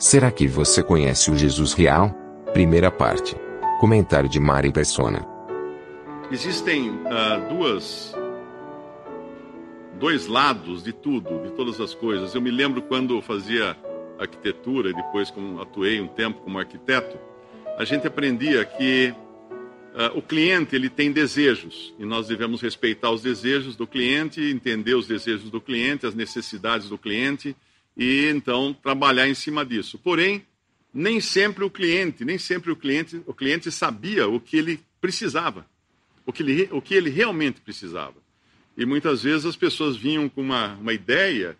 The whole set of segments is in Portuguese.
Será que você conhece o Jesus real? Primeira parte. Comentário de Mari Persona. Existem uh, duas dois lados de tudo, de todas as coisas. Eu me lembro quando eu fazia arquitetura, depois como atuei um tempo como arquiteto, a gente aprendia que uh, o cliente ele tem desejos e nós devemos respeitar os desejos do cliente, entender os desejos do cliente, as necessidades do cliente e então trabalhar em cima disso. Porém, nem sempre o cliente, nem sempre o cliente, o cliente sabia o que ele precisava, o que ele, o que ele realmente precisava. E muitas vezes as pessoas vinham com uma, uma ideia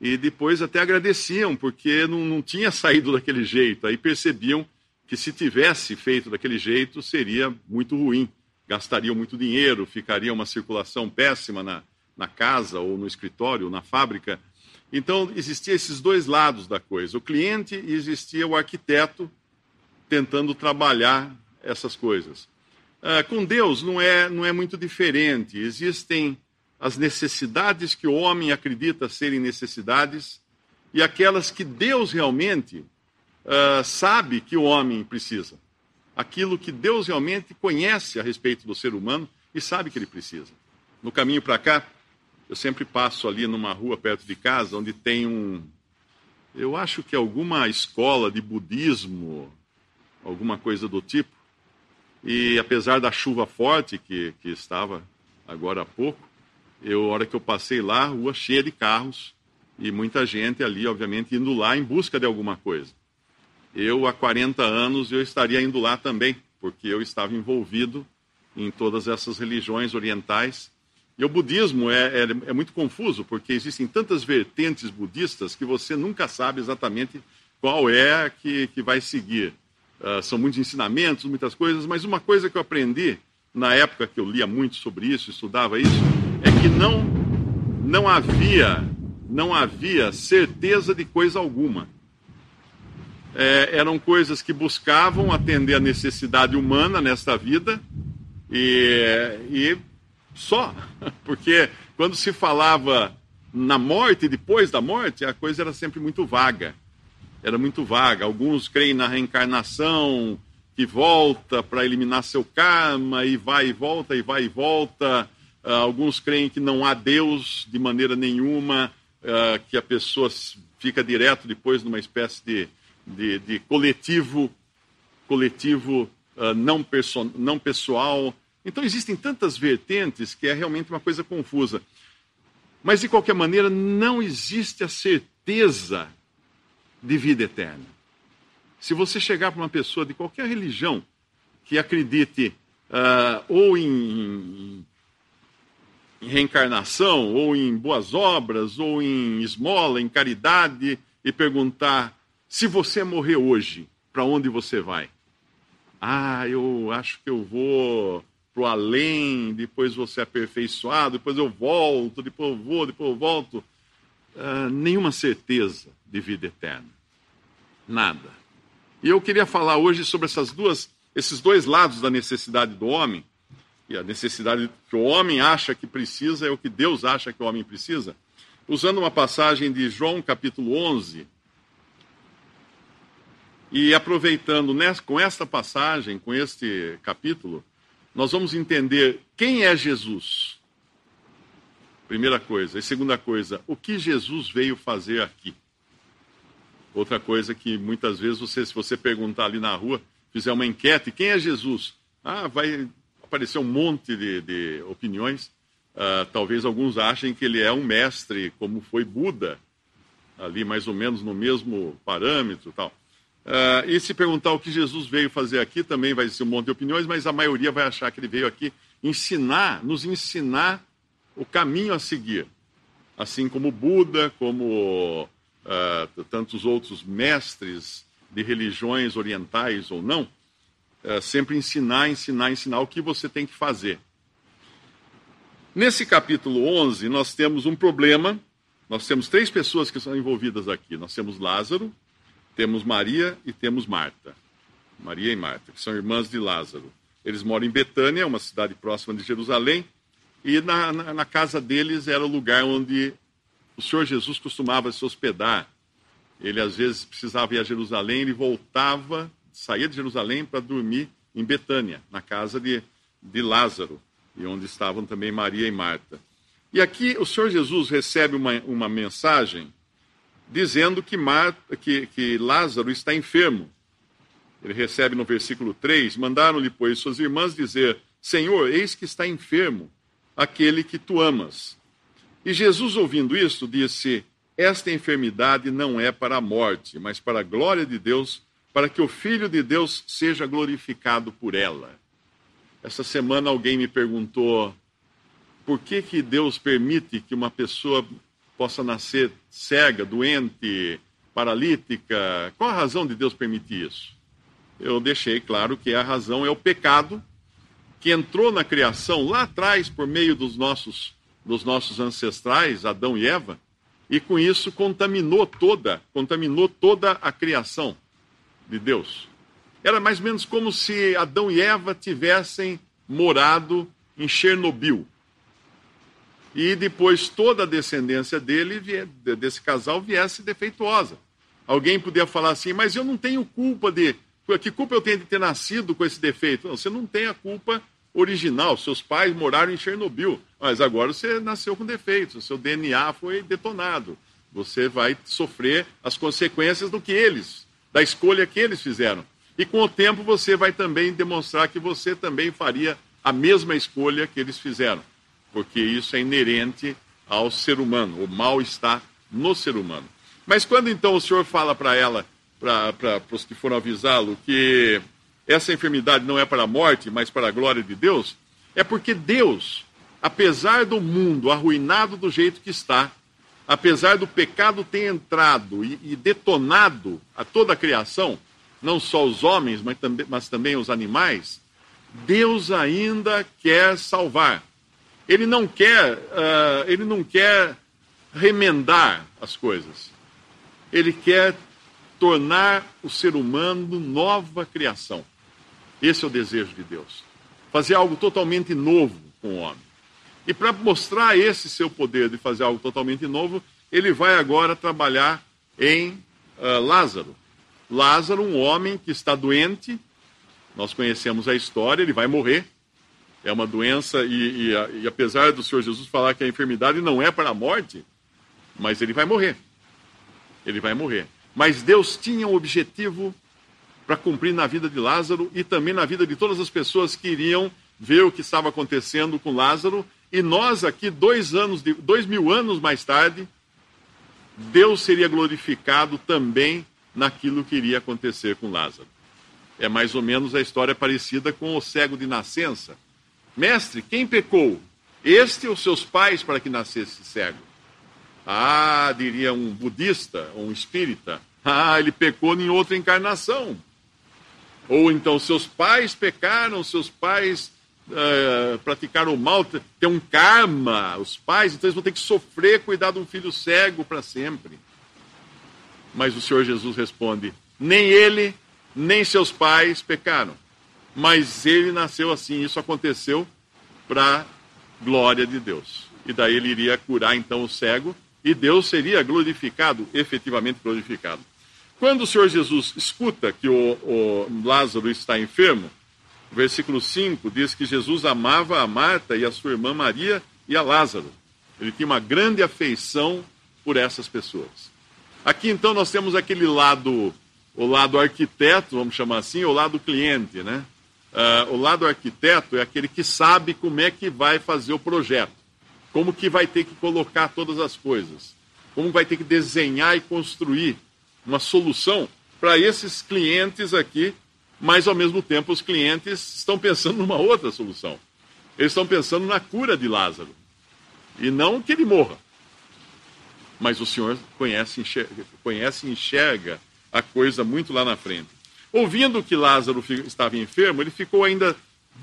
e depois até agradeciam, porque não, não tinha saído daquele jeito. Aí percebiam que se tivesse feito daquele jeito seria muito ruim. Gastariam muito dinheiro, ficaria uma circulação péssima na, na casa ou no escritório, ou na fábrica. Então, existia esses dois lados da coisa: o cliente e existia o arquiteto tentando trabalhar essas coisas. Ah, com Deus não é, não é muito diferente. Existem as necessidades que o homem acredita serem necessidades e aquelas que Deus realmente uh, sabe que o homem precisa. Aquilo que Deus realmente conhece a respeito do ser humano e sabe que ele precisa. No caminho para cá, eu sempre passo ali numa rua perto de casa onde tem um. Eu acho que alguma escola de budismo, alguma coisa do tipo. E apesar da chuva forte que, que estava agora há pouco, eu, a hora que eu passei lá, rua cheia de carros e muita gente ali, obviamente, indo lá em busca de alguma coisa. Eu, há 40 anos, eu estaria indo lá também, porque eu estava envolvido em todas essas religiões orientais. E o budismo é, é, é muito confuso, porque existem tantas vertentes budistas que você nunca sabe exatamente qual é que, que vai seguir. Uh, são muitos ensinamentos, muitas coisas, mas uma coisa que eu aprendi na época que eu lia muito sobre isso, estudava isso, é que não não havia não havia certeza de coisa alguma. É, eram coisas que buscavam atender a necessidade humana nesta vida e, e só, porque quando se falava na morte e depois da morte, a coisa era sempre muito vaga. Era muito vaga. Alguns creem na reencarnação, que volta para eliminar seu karma, e vai e volta, e vai e volta. Uh, alguns creem que não há Deus de maneira nenhuma, uh, que a pessoa fica direto depois numa espécie de, de, de coletivo, coletivo uh, não, perso não pessoal. Então existem tantas vertentes que é realmente uma coisa confusa. Mas de qualquer maneira, não existe a certeza de vida eterna. Se você chegar para uma pessoa de qualquer religião que acredite uh, ou em, em, reencarnação, ou em boas obras, ou em esmola, em caridade, e perguntar: se você morrer hoje, para onde você vai? Ah, eu acho que eu vou para o além, depois ser aperfeiçoado, depois eu volto, depois eu vou, depois eu volto. Uh, nenhuma certeza de vida eterna. Nada. E eu queria falar hoje sobre essas duas, esses dois lados da necessidade do homem e a necessidade que o homem acha que precisa é o que Deus acha que o homem precisa, usando uma passagem de João capítulo 11. E aproveitando com esta passagem, com este capítulo, nós vamos entender quem é Jesus. Primeira coisa. E segunda coisa, o que Jesus veio fazer aqui. Outra coisa que muitas vezes você, se você perguntar ali na rua, fizer uma enquete, quem é Jesus? Ah, vai aparecer um monte de, de opiniões. Uh, talvez alguns achem que ele é um mestre, como foi Buda, ali mais ou menos no mesmo parâmetro tal. Uh, e se perguntar o que Jesus veio fazer aqui, também vai ser um monte de opiniões, mas a maioria vai achar que ele veio aqui ensinar, nos ensinar o caminho a seguir. assim como Buda, como uh, tantos outros mestres de religiões orientais ou não, uh, sempre ensinar, ensinar, ensinar o que você tem que fazer. Nesse capítulo 11, nós temos um problema. Nós temos três pessoas que são envolvidas aqui. Nós temos Lázaro, temos Maria e temos Marta. Maria e Marta, que são irmãs de Lázaro. Eles moram em Betânia, uma cidade próxima de Jerusalém, e na, na, na casa deles era o lugar onde o Senhor Jesus costumava se hospedar. Ele às vezes precisava ir a Jerusalém, ele voltava, saía de Jerusalém para dormir em Betânia, na casa de, de Lázaro, e onde estavam também Maria e Marta. E aqui o Senhor Jesus recebe uma, uma mensagem dizendo que, Marta, que, que Lázaro está enfermo. Ele recebe no versículo 3: Mandaram-lhe, pois, suas irmãs dizer: Senhor, eis que está enfermo aquele que tu amas. E Jesus, ouvindo isso, disse: Esta enfermidade não é para a morte, mas para a glória de Deus, para que o Filho de Deus seja glorificado por ela. Essa semana alguém me perguntou por que, que Deus permite que uma pessoa possa nascer cega, doente, paralítica. Qual a razão de Deus permitir isso? Eu deixei claro que a razão é o pecado que entrou na criação lá atrás por meio dos nossos, dos nossos ancestrais, Adão e Eva, e com isso contaminou toda, contaminou toda a criação de Deus. Era mais ou menos como se Adão e Eva tivessem morado em Chernobyl e depois toda a descendência dele, desse casal, viesse defeituosa. Alguém podia falar assim, mas eu não tenho culpa de. Que culpa eu tenho de ter nascido com esse defeito? Não, você não tem a culpa original. Seus pais moraram em Chernobyl, mas agora você nasceu com defeitos, seu DNA foi detonado. Você vai sofrer as consequências do que eles, da escolha que eles fizeram. E com o tempo você vai também demonstrar que você também faria a mesma escolha que eles fizeram porque isso é inerente ao ser humano. O mal está no ser humano. Mas quando então o Senhor fala para ela, para os que foram avisá-lo, que essa enfermidade não é para a morte, mas para a glória de Deus, é porque Deus, apesar do mundo arruinado do jeito que está, apesar do pecado ter entrado e, e detonado a toda a criação, não só os homens, mas também, mas também os animais, Deus ainda quer salvar. Ele não quer, uh, ele não quer remendar as coisas. Ele quer tornar o ser humano nova criação. Esse é o desejo de Deus. Fazer algo totalmente novo com o homem. E para mostrar esse seu poder de fazer algo totalmente novo, ele vai agora trabalhar em uh, Lázaro. Lázaro, um homem que está doente, nós conhecemos a história, ele vai morrer é uma doença, e, e, e, apesar do Senhor Jesus falar que a enfermidade não é para a morte, mas ele vai morrer. Ele vai morrer. Mas Deus tinha um objetivo para cumprir na vida de Lázaro e também na vida de todas as pessoas que iriam ver o que estava acontecendo com Lázaro. E nós aqui, dois, anos, dois mil anos mais tarde, Deus seria glorificado também naquilo que iria acontecer com Lázaro. É mais ou menos a história parecida com o cego de nascença Mestre, quem pecou? Este ou seus pais para que nascesse cego? Ah, diria um budista ou um espírita. Ah, ele pecou em outra encarnação. Ou então seus pais pecaram, seus pais uh, praticaram o mal, tem um karma, os pais, então eles vão ter que sofrer cuidar de um filho cego para sempre. Mas o Senhor Jesus responde: nem ele, nem seus pais pecaram mas ele nasceu assim. Isso aconteceu para glória de Deus. E daí ele iria curar então o cego e Deus seria glorificado, efetivamente glorificado. Quando o Senhor Jesus escuta que o, o Lázaro está enfermo, versículo 5 diz que Jesus amava a Marta e a sua irmã Maria e a Lázaro. Ele tinha uma grande afeição por essas pessoas. Aqui então nós temos aquele lado, o lado arquiteto, vamos chamar assim, o lado cliente, né? Uh, o lado arquiteto é aquele que sabe como é que vai fazer o projeto, como que vai ter que colocar todas as coisas, como vai ter que desenhar e construir uma solução para esses clientes aqui, mas ao mesmo tempo os clientes estão pensando numa outra solução. Eles estão pensando na cura de Lázaro e não que ele morra. mas o Senhor conhece, enxerga, conhece e enxerga a coisa muito lá na frente. Ouvindo que Lázaro estava enfermo, ele ficou ainda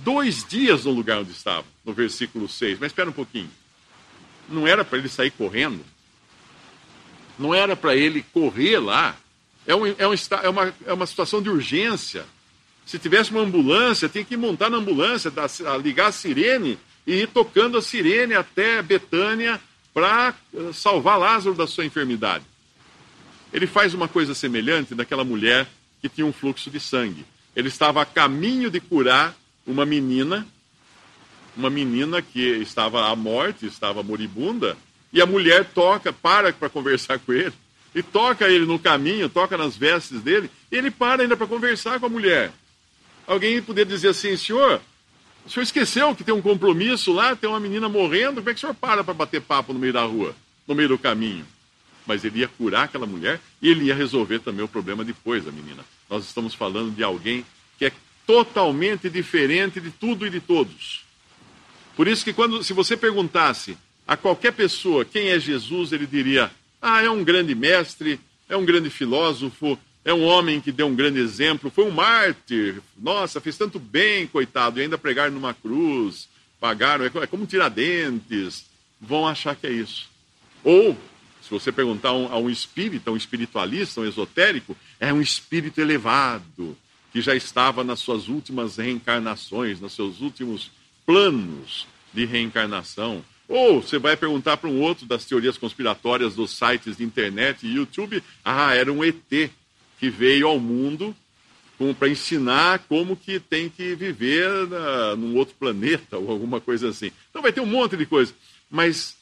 dois dias no lugar onde estava, no versículo 6. Mas espera um pouquinho. Não era para ele sair correndo? Não era para ele correr lá? É, um, é, um, é, uma, é uma situação de urgência. Se tivesse uma ambulância, tem que montar na ambulância, ligar a sirene e ir tocando a sirene até Betânia para eh, salvar Lázaro da sua enfermidade. Ele faz uma coisa semelhante daquela mulher que tinha um fluxo de sangue. Ele estava a caminho de curar uma menina, uma menina que estava à morte, estava moribunda, e a mulher toca, para para conversar com ele, e toca ele no caminho, toca nas vestes dele, e ele para ainda para conversar com a mulher. Alguém poderia dizer assim, senhor, o senhor esqueceu que tem um compromisso lá, tem uma menina morrendo, como é que o senhor para para bater papo no meio da rua, no meio do caminho? Mas ele ia curar aquela mulher e ele ia resolver também o problema depois da menina. Nós estamos falando de alguém que é totalmente diferente de tudo e de todos. Por isso que quando, se você perguntasse a qualquer pessoa quem é Jesus, ele diria: "Ah, é um grande mestre, é um grande filósofo, é um homem que deu um grande exemplo, foi um mártir. Nossa, fez tanto bem, coitado, e ainda pregar numa cruz, pagaram, é como Tiradentes. Vão achar que é isso. Ou, se você perguntar a um, a um espírita, um espiritualista, um esotérico, é um espírito elevado, que já estava nas suas últimas reencarnações, nos seus últimos planos de reencarnação. Ou você vai perguntar para um outro das teorias conspiratórias dos sites de internet e YouTube, ah, era um ET que veio ao mundo para ensinar como que tem que viver na, num outro planeta ou alguma coisa assim. Então vai ter um monte de coisa. Mas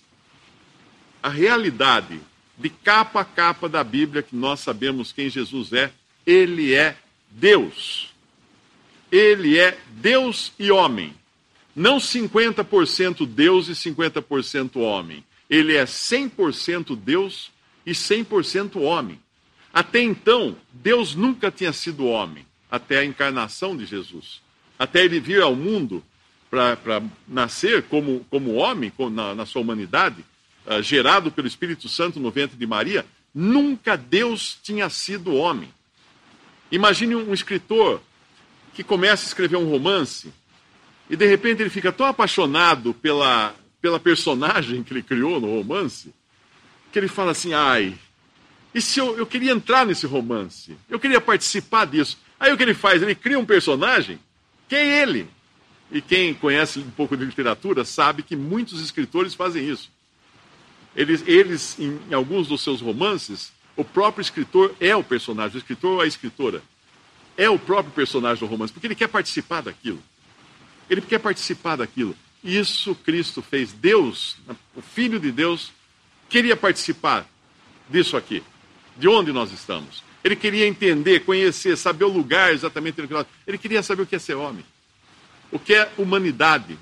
a realidade de capa a capa da Bíblia, que nós sabemos quem Jesus é, ele é Deus. Ele é Deus e homem. Não 50% Deus e 50% homem. Ele é 100% Deus e 100% homem. Até então, Deus nunca tinha sido homem, até a encarnação de Jesus. Até ele vir ao mundo para nascer como, como homem, na, na sua humanidade, uh, gerado pelo Espírito Santo no ventre de Maria, nunca Deus tinha sido homem. Imagine um, escritor que começa a escrever um romance e de repente ele fica tão apaixonado pela, pela personagem que ele criou no romance que ele fala assim: ai, e se eu, eu queria entrar nesse romance? Eu queria participar disso. Aí o que ele faz? Ele cria um personagem. Quem é ele? E quem conhece um pouco de literatura sabe que muitos escritores fazem isso. Eles, eles em, em alguns dos seus romances, o próprio escritor é o personagem, o escritor ou a escritora. É o próprio personagem do romance, porque ele quer participar daquilo. Ele quer participar daquilo. Isso Cristo fez. Deus, o Filho de Deus, queria participar disso aqui de onde nós estamos. Ele queria entender, conhecer, saber o lugar exatamente. Ele queria saber o que é ser homem. O que é humanidade.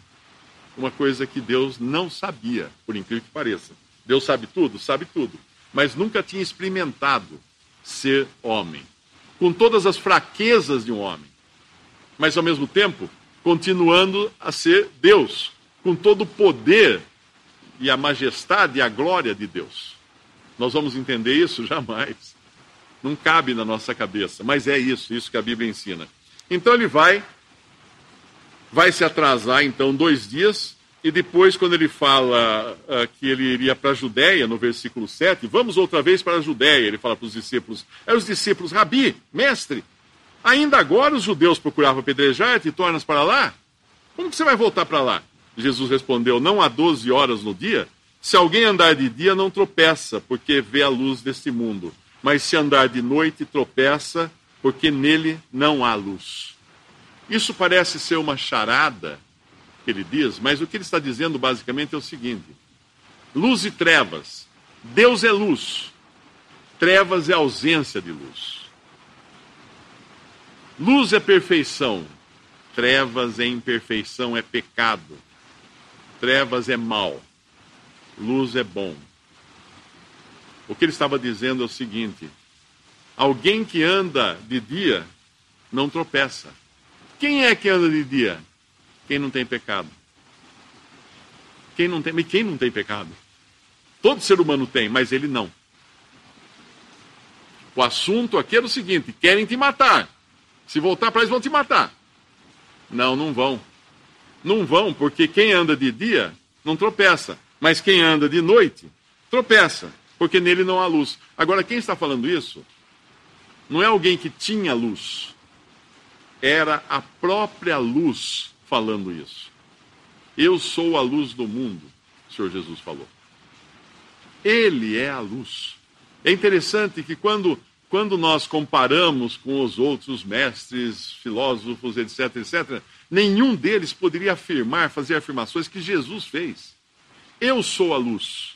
Uma coisa que Deus não sabia, por incrível que pareça. Deus sabe tudo? Sabe tudo. Mas nunca tinha experimentado ser homem. Com todas as fraquezas de um homem. Mas ao mesmo tempo, continuando a ser Deus. Com todo o poder e a majestade e a glória de Deus. Nós vamos entender isso? Jamais. Não cabe na nossa cabeça, mas é isso, isso que a Bíblia ensina. Então ele vai, vai se atrasar então dois dias, e depois, quando ele fala uh, que ele iria para a Judéia, no versículo 7, vamos outra vez para a Judéia, ele fala para os discípulos, é os discípulos, Rabi, mestre, ainda agora os judeus procuravam apedrejar-te e tornas para lá? Como que você vai voltar para lá? Jesus respondeu, não há 12 horas no dia? Se alguém andar de dia, não tropeça, porque vê a luz deste mundo. Mas se andar de noite, tropeça, porque nele não há luz. Isso parece ser uma charada que ele diz, mas o que ele está dizendo basicamente é o seguinte: luz e trevas. Deus é luz, trevas é ausência de luz. Luz é perfeição, trevas é imperfeição, é pecado. Trevas é mal luz é bom. O que ele estava dizendo é o seguinte: alguém que anda de dia não tropeça. Quem é que anda de dia? Quem não tem pecado. Quem não tem, quem não tem pecado? Todo ser humano tem, mas ele não. O assunto aqui é o seguinte: querem te matar. Se voltar para eles, vão te matar. Não, não vão. Não vão, porque quem anda de dia não tropeça. Mas quem anda de noite, tropeça, porque nele não há luz. Agora, quem está falando isso não é alguém que tinha luz, era a própria luz falando isso. Eu sou a luz do mundo, o Senhor Jesus falou. Ele é a luz. É interessante que quando, quando nós comparamos com os outros mestres, filósofos, etc., etc., nenhum deles poderia afirmar, fazer afirmações que Jesus fez. Eu sou a luz.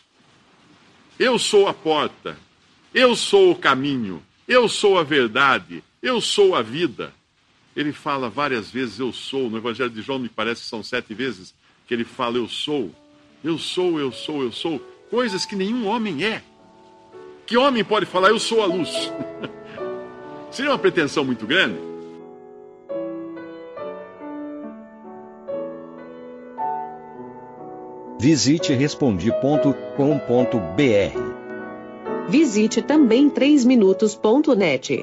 Eu sou a porta. Eu sou o caminho. Eu sou a verdade. Eu sou a vida. Ele fala várias vezes eu sou. No Evangelho de João, me parece que são sete vezes que ele fala eu sou. Eu sou, eu sou, eu sou. Coisas que nenhum homem é. Que homem pode falar eu sou a luz? Seria uma pretensão muito grande? Visite respondi.com.br. Visite também 3minutos.net.